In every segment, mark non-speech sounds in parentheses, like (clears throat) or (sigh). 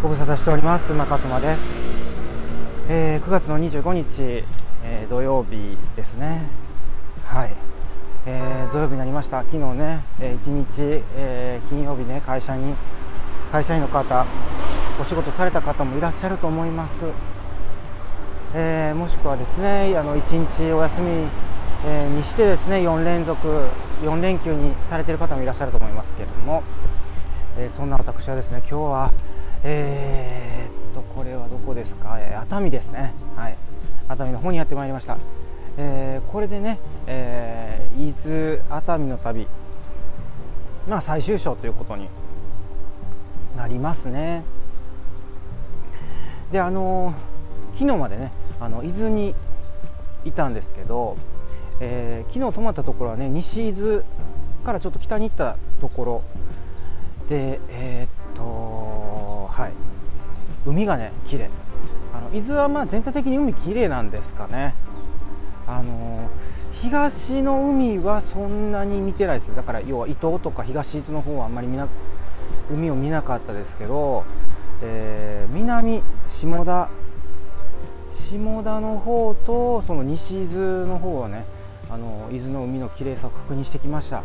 ご無沙汰しております中妻です、えー、9月の25日、えー、土曜日ですね。はい、えー、土曜日になりました。昨日ね、えー、1日、えー、金曜日ね会社に会社員の方お仕事された方もいらっしゃると思います、えー、もしくはですねあの1日お休み、え、にしてですね4連続4連休にされている方もいらっしゃると思いますけれども、えー、そんな私はですね今日はえー、っとこれはどこですか、えー、熱海ですね。はい。熱海の方にやってまいりました、えー、これでね、えー、伊豆熱海の旅。まあ最終章ということになりますね。であの昨日までねあの伊豆にいたんですけど、えー、昨日泊まったところはね西伊豆からちょっと北に行ったところでえー、っとはい。海がね綺麗。あの伊豆はまあ全体的に海綺麗なんですかね。あの東の海はそんなに見てないです。だから要は伊東とか東伊豆の方はあんまり見な海を見なかったですけど、えー、南下田下田の方とその西伊豆の方はねあの伊豆の海の綺麗さを確認してきました。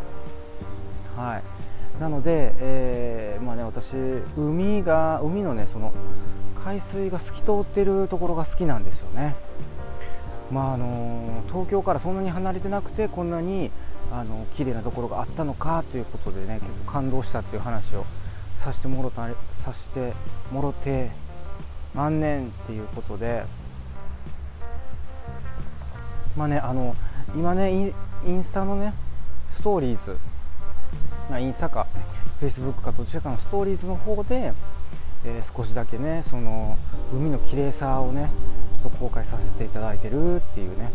はい。なので、えー、まあね、私海が海のねその海水が透き通ってるところが好きなんですよね。まああの東京からそんなに離れてなくてこんなにあの綺麗なところがあったのかということでね結構感動したっていう話をさせてもろたさせてもろて万年っていうことでまあねあの今ねインスタのねストーリーズまあ、インスタかフェイスブックかどちらかのストーリーズの方で、えー、少しだけねその海の綺麗さをねちょっと公開させていただいてるっていうね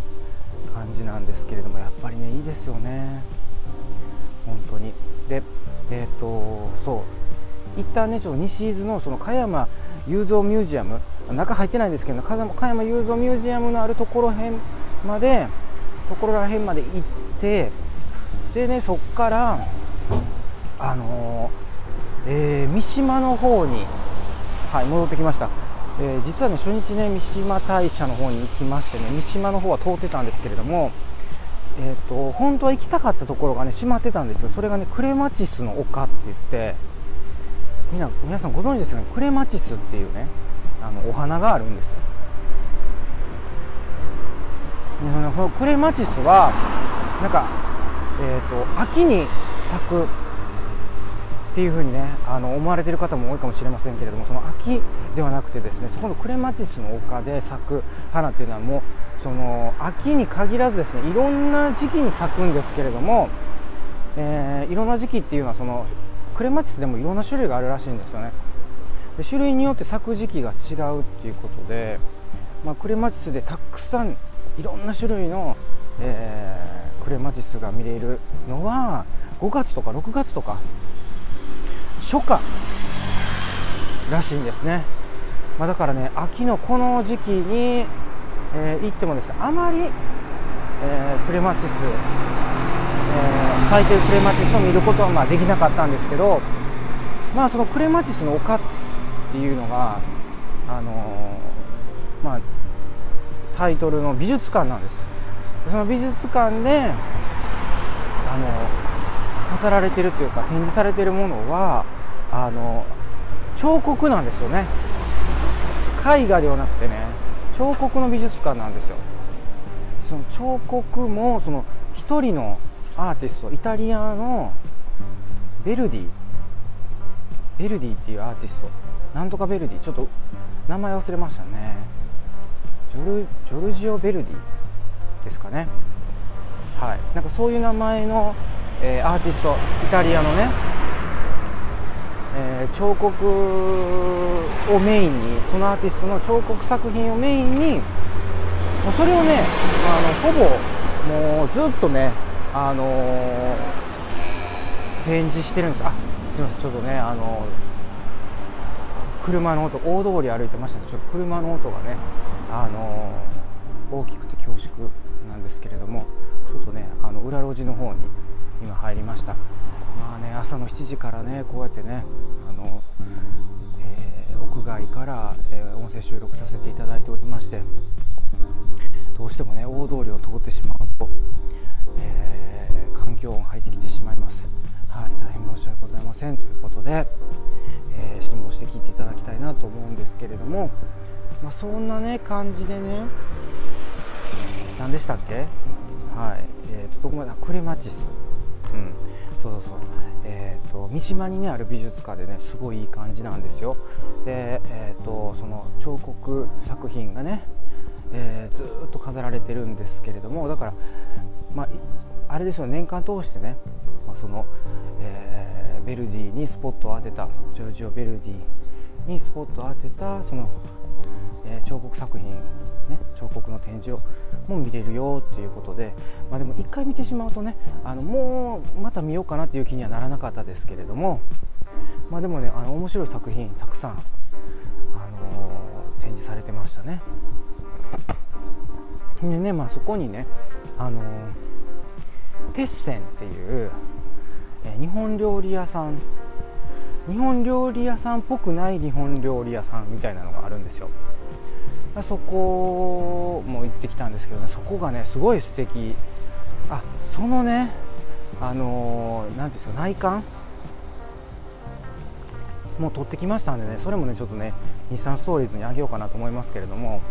感じなんですけれどもやっぱりねいいですよね。本当に。でえっ、ー、とそう。一旦ねちょっと西伊豆のその加山雄三ミュージアム中入ってないんですけど加山雄三ミュージアムのあるところへんまでところらへんまで行ってでねそっからあのー、えー、三島の方に、はい、戻ってきました、えー、実はね初日ね三島大社の方に行きましてね三島の方は通ってたんですけれどもえーと、本当は行きたかったところがね閉まってたんですよ。それがねクレマチスの丘って言ってみな皆さんご存知ですよね？クレマチスっていうねあのお花があるんですよ。そのクレマチスはなんか、えーと秋に咲くっていうふうにねあの思われている方も多いかもしれませんけれどもその秋ではなくてですねそこのクレマチスの丘で咲く花っていうのはもうその秋に限らずですねいろんな時期に咲くんですけれども、えー、いろんな時期っていうのはそのクレマチスでもいろんな種類があるらしいんですよね。で種類によって咲く時期が違うっていうことで、まあ、クレマチスでたくさんいろんな種類の、えー、クレマチスが見れるのは5月とか6月とか初夏らしいんですね、まあ、だからね秋のこの時期に、えー、行ってもですねあまり、えー、クレマチス、えー、咲いてるクレマチスを見ることはまあできなかったんですけどまあそのクレマチスの丘っていうのがあの、まあタイトルの美術館なんです。その美術館で飾られてるというか展示されてるものはあの彫刻なんですよね。絵画ではなくてね彫刻の美術館なんですよ。その彫刻もその一人のアーティストイタリアのベルディ。ベルディっていうアーティスト。なんとかベルディ。ちょっと名前忘れましたね。ジョルジョルジオ・ベルディですかね。はい。なんかそういう名前のえー、アーティストイタリアのね、えー、彫刻をメインにそのアーティストの彫刻作品をメインにもうそれをねあのほぼもうずっとねあのー、展示してるんです。あすみません。ちょっとねあの車の音大通り歩いてましたね。ちょっと車の音がねあの大きくて恐縮なんですけれどもちょっとねあの裏路地の方に今入りました。まあね朝の7時からねこうやってねあの、えー、屋外から、えー、音声収録させていただいておりましてどうしてもね大通りを通ってしまうと、えー、環境音入ってきてしまいます。はい大変申し訳ございませんということで、え、辛抱して聞いていただきたいなと思うんですけれどもまあ、そんなね感じでね何でしたっけ？はいえーと、どこまでクレマチス。うん。そうそうそう。えーと、三島に、ね、ある美術館でねすごいいい感じなんですよ。で、えーと、その彫刻作品がね、えー、ずっと飾られてるんですけれどもだから、まあ、あれですよ年間通してね、まあ、その、えー、ベルディにスポットを当てたジョージオ・ベルディにスポットを当てたその、えー、彫刻作品、ね、彫刻の展示をも見れるよっていうことで、まあ、でも1回見てしまうとねあのもうまた見ようかなっていう気にはならなかったですけれども、まあ、でもねあの面白い作品たくさん、あのー、展示されてましたね。でね、まあ、そこにね、あのー、テッセンっていう、え、日本料理屋さん日本料理屋さんっぽくない日本料理屋さんみたいなのがあるんですよ。そこも行ってきたんですけどね。そこがねすごい素敵。あそのねあのー、ていうんですか内観？もう撮ってきましたんでねそれもねちょっとね日産ストーリーズにあげようかなと思いますけれども。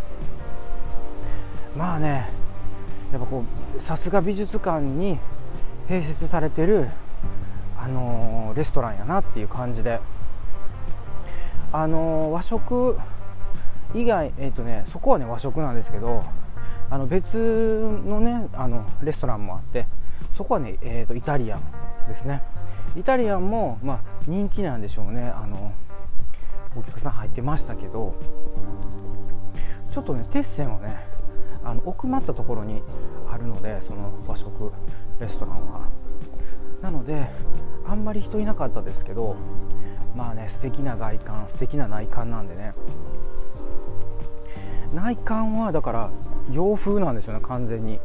まあねやっぱこうさすが美術館に併設されてるあのー、レストランやなっていう感じで。あのー、和食以外、えーとね、そこはね和食なんですけどあの別のねあのレストランもあってそこはね、えーと、イタリアンですね。イタリアンも、まあ、人気なんでしょうね。あのお客さん入ってましたけどちょっとねテッセンはねあの奥まったところにあるのでその和食レストランは。なのであんまり人いなかったですけどまあね素敵な外観素敵な内観なんでね内観はだから洋風なんですよね完全に。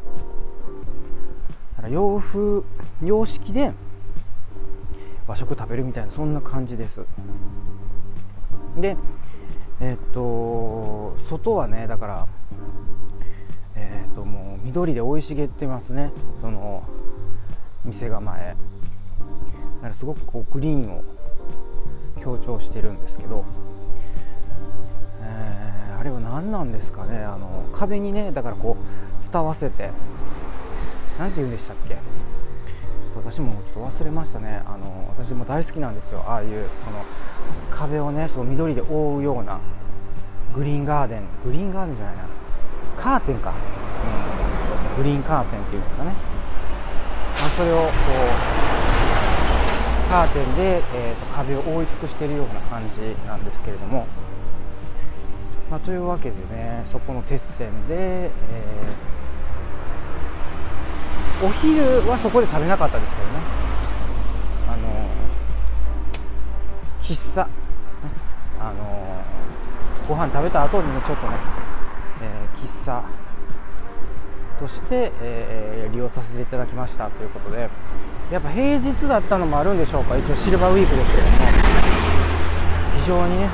だから洋風洋式で和食食べるみたいなそんな感じです。でえっと外はねだからえっともう緑で生い茂ってますね。その店構えだかすごくこうグリーンを強調してるんですけど。れは何なんですかね？あの壁にねだからこう伝わせて。何て言うんでしたっけ？私もちょっと忘れましたね。あの私も大好きなんですよ。ああいうその壁をねその緑で覆うようなグリーンガーデン。グリーンガーデンじゃないな。カーテンか、うん、グリーンカーテンっていうんですかね、まあ、それをこうカーテンで、えーと壁を覆い尽くしているような感じなんですけれども。まあ、というわけでねそこの鉄線で、えー、お昼はそこで食べなかったですけどね。あの喫茶、あのご飯食べた後にねちょっとね、えー、喫茶。として、えー、利用させていただきましたということで。やっぱ平日だったのもあるんでしょうか。一応シルバーウィークですけども。非常にね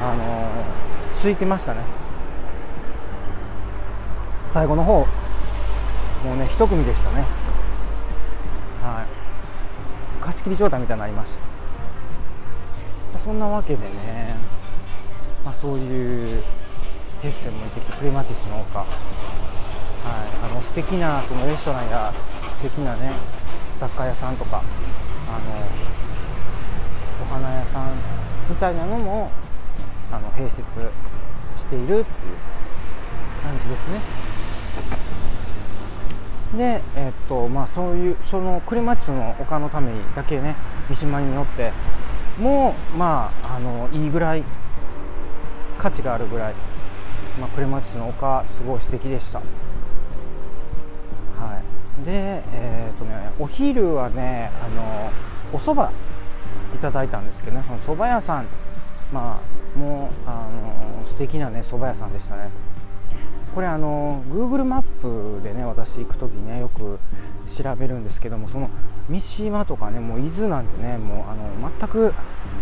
あの空いてましたね。最後の方もうね一組でしたね。はい。貸し切り状態みたいになりました。そんなわけでね、まあ、そういうテッセンも行ってきてクレマティスの丘。はい。あの素敵なそのレストランや素敵なね雑貨屋さんとかあのお花屋さんみたいなのもあの併設ているっていう感じですね。でえ、っとまあそういうそのクレマチスの丘のためにだけね三島によってもうまああのいいぐらい価値があるぐらい、まあ、クレマチスの丘すごい素敵でした。はい。でえー、っとねお昼はねあのお蕎麦いただいたんですけどねその蕎麦屋さん。まあもうあの素敵なね蕎麦屋さんでしたね。これあの Google マップでね私行く時ねよく調べるんですけどもその三島とかねもう伊豆なんてねもうあの全く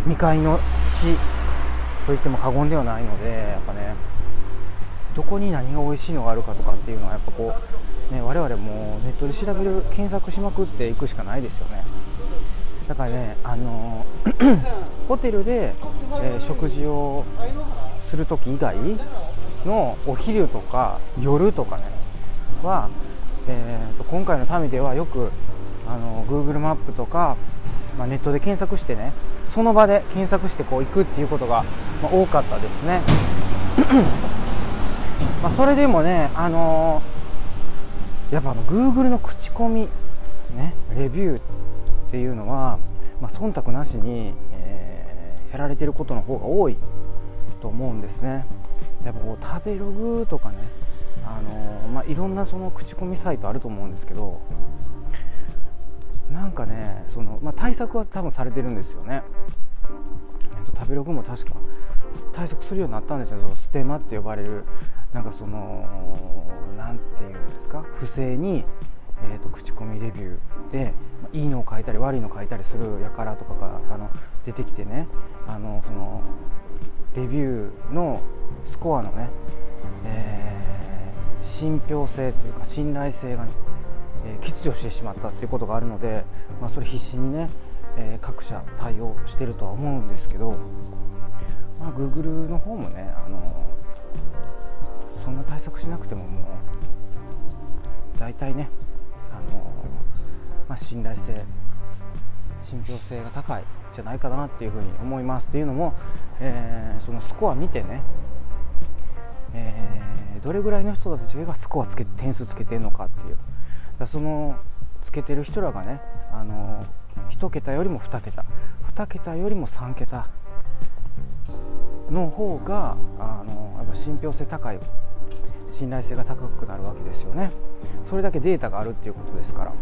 未開の地と言っても過言ではないのでやっぱねどこに何が美味しいのがあるかとかっていうのはやっぱこう、ね、我々もネットで調べる検索しまくっていくしかないですよね。だからねあの (clears throat) ホテルで、えー、食事をする時以外のお昼とか夜とかねは、えーと、今回の民ではよくあの Google マップとか、まあ、ネットで検索してねその場で検索してこう行くっていうことが、まあ、多かったですね。(clears throat) まあそれでもねあのー、やっぱあの Google の口コミねレビューっていうのは、まあ、忖度なしに、えー、やられてることの方が多い。と思うんですね。やっぱこう食べログとかねあの、まあ、いろんなその口コミサイトあると思うんですけどなんかねその、まあ、対策は多分されてるんですよね、えっと、食べログも確か対策するようになったんですよ。そのステマって呼ばれるなんかその何て言うんですか不正に、えーと、口コミレビューで、まあ、いいのを書いたり悪いのを書いたりする輩とかがあの出てきてね。あのそのレビューのスコアのね、えー、信憑性というか信頼性がね、えー、欠如してしまったっていうことがあるので、まあ、それ必死にね、えー、各社対応してるとは思うんですけど、まあ、Google の方もねあのそんな対策しなくてももう大体ねあの、まあ、信頼性信憑性が高いじゃないかなっていうふうに思いますっていうのも、えー、そのスコア見てね、えー、どれぐらいの人たちがスコアつけ点数つけてるのかっていう。だそのつけてる人らがねあの1桁よりも2桁2桁よりも3桁の方があのやっぱ信憑性高い信頼性が高くなるわけですよね。それだけデータがあるっていうことですから。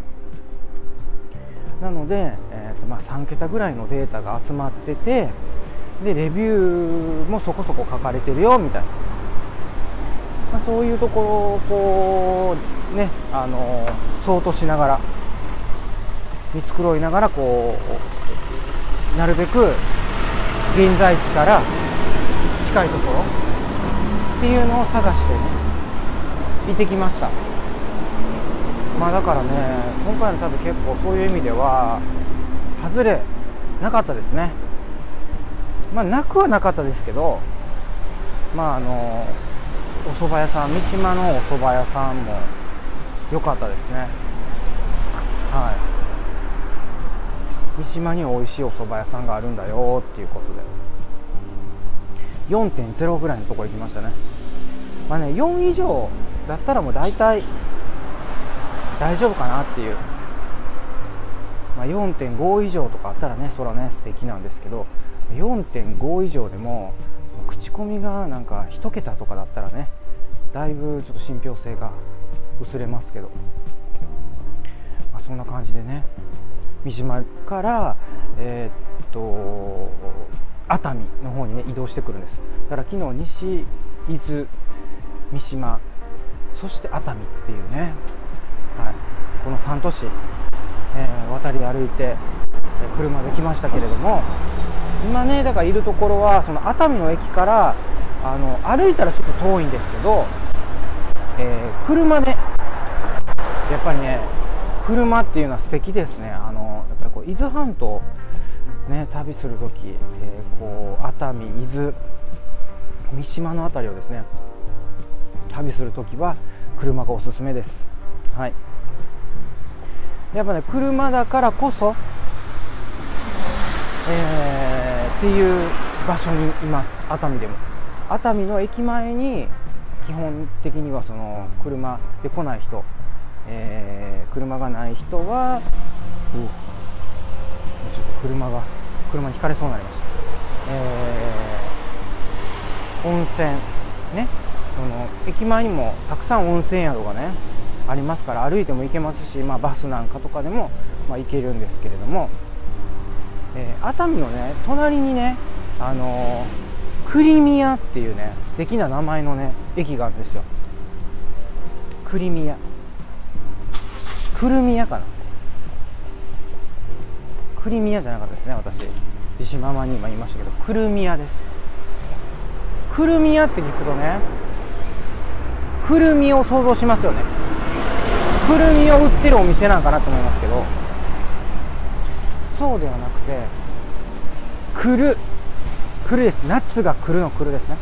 なので、えーとまあ、3桁ぐらいのデータが集まっててでレビューもそこそこ書かれてるよみたいな、まあ、そういうところをこうねあの相当しながら見繕いながらこうなるべく現在地から近いところっていうのを探してね行ってきました。まあだからね今回の旅結構そういう意味では外れなかったですね。まあなくはなかったですけどまああのお蕎麦屋さん三島のお蕎麦屋さんも良かったですね。はい。三島に美味しいお蕎麦屋さんがあるんだよっていうことで。4.0ぐらいのとこ行きましたね。まあね4以上だったらもう大体大丈夫かなっていう、まあ、4.5以上とかあったらねそらね素敵なんですけど4.5以上でも口コミがなんか1桁とかだったらねだいぶちょっと信憑性が薄れますけど、まあ、そんな感じでね三島からえー、っと熱海の方にね移動してくるんです。だから昨日西伊豆三島そして熱海っていうねはい、この3都市、えー、渡り歩いて車で来ましたけれども今ねだからいるところはその熱海の駅からあの歩いたらちょっと遠いんですけど、えー、車でやっぱりね車っていうのは素敵ですね。あのやっぱりこう伊豆半島ね旅する時、えー、こう熱海伊豆三島の辺りをですね旅する時は車がおすすめです。はい。やっぱね車だからこそ、えー、っていう場所にいます。熱海でも。熱海の駅前に基本的にはその車で来ない人、えー、車がない人はちょっと車が車にひかれそうになりました、えー、温泉ね。その駅前にもたくさん温泉宿がねありますから歩いても行けますし、まあ、バスなんかとかでも、まあ、行けるんですけれども、えー、熱海のね隣にねあのー、クリミアっていうね素敵な名前のね駅があるんですよ。クリミア。クルミアかな。クリミアじゃなかったですね私。自信ママに今言いましたけどクルミアです。くるみ屋って聞くとねくるみを想像しますよね。くるみを売ってるお店なんかなと思いますけどそうではなくてくるくるです。夏が来るの来るですね。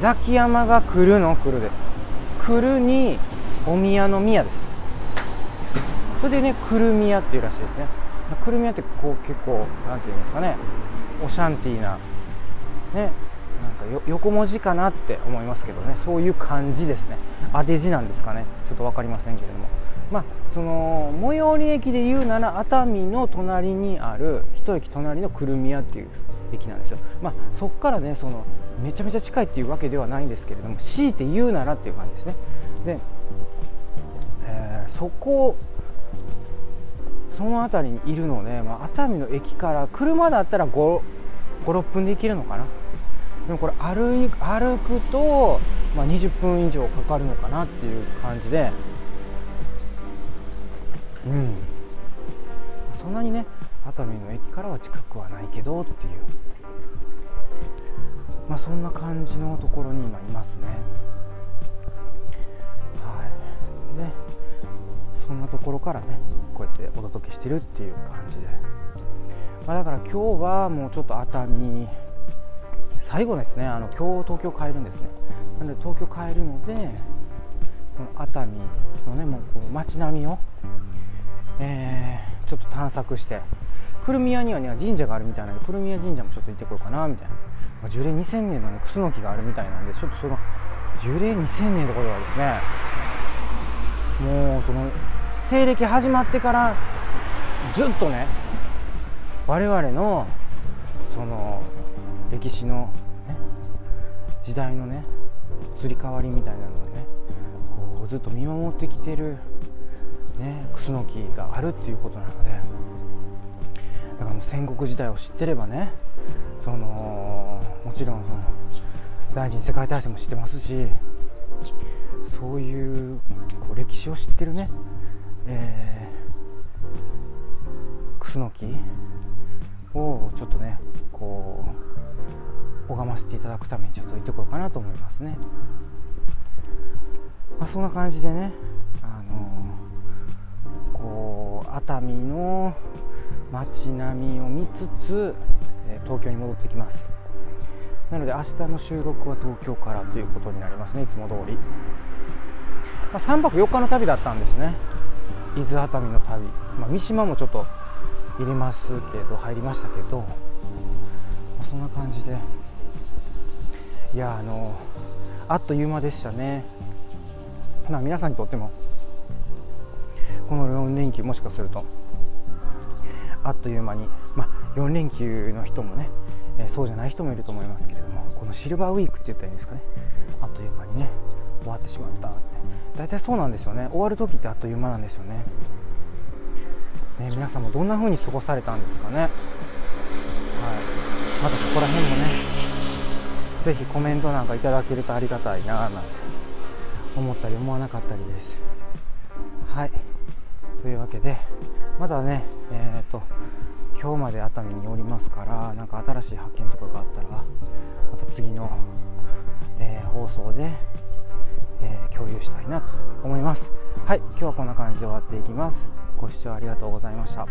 ザキヤマが来るの来るです。来るにお宮の宮です。それでねくるみ屋っていうらしいですね。くるみ屋ってこう結構なんていうんですかね。オシャンティーなね。なんか横文字かなって思いますけどね。そういう感じですね。当て字なんですかね。ちょっと分かりませんけれども。まあその最寄り駅で言うなら熱海の隣にある一駅隣のくるみ屋っていう駅なんですよ。まあそこからねそのめちゃめちゃ近いっていうわけではないんですけれども強いて言うならっていう感じですね。で、えー、そこその辺りにいるので、まあ、熱海の駅から車だったら56分で行けるのかな。でもこれ歩歩くと、まあ、20分以上かかるのかなっていう感じで。うん。そんなにね熱海の駅からは近くはないけどっていう。まあそんな感じのところに今いますね。はい。でそんなところからねこうやってお届けしてるっていう感じで、まあ、だから今日はもうちょっと熱海最後ですねあの今日東京帰るんですね。なので東京帰るのでこの熱海のねもうこの街並みを、えー、ちょっと探索して古宮には、ね、神社があるみたいなので古宮神社もちょっと行ってこようかなみたいな、まあ、樹齢2000年の、ね、クスノキがあるみたいなんでちょっとその樹齢2000年のところはですねもうその西暦始まってからずっとね我々のその歴史の、時代のね移り変わりみたいなのをねこうずっと見守ってきてる、ね、クスノキがあるっていうことなのでだからもう戦国時代を知ってればねそのもちろんその第二次世界大戦も知ってますしそういうこう歴史を知ってるねえー、クスノキをちょっとねこう拝ませていただくためにちょっと行ってこようかなと思いますね。まあ、そんな感じでね、あのー、こう熱海の街並みを見つつ、えー、東京に戻ってきます。なので明日の収録は東京からということになりますね。いつも通り、まあ、3泊4日の旅だったんですね。伊豆熱海の旅、まあ、三島もちょっと入れますけど入りましたけど、まあ、そんな感じでいやあのあっという間でしたね、まあ、皆さんにとってもこの4連休もしかするとあっという間に、まあ、4連休の人もね、え、そうじゃない人もいると思いますけれどもこのシルバーウィークって言ったらいいんですかね。あっという間にね終わってしまったって。大体そうなんですよね。終わる時ってあっという間なんですよね。ね皆さんもどんな風に過ごされたんですかね。はい。またそこら辺もね是非コメントなんかいただけるとありがたいななんて思ったり思わなかったりです。はい。というわけでまだねえっ、ー、と今日まで熱海におりますからなんか新しい発見とかがあったらまた次の、えー、放送でえー、共有したいなと思います。はい。今日はこんな感じで終わっていきます。ご視聴ありがとうございました。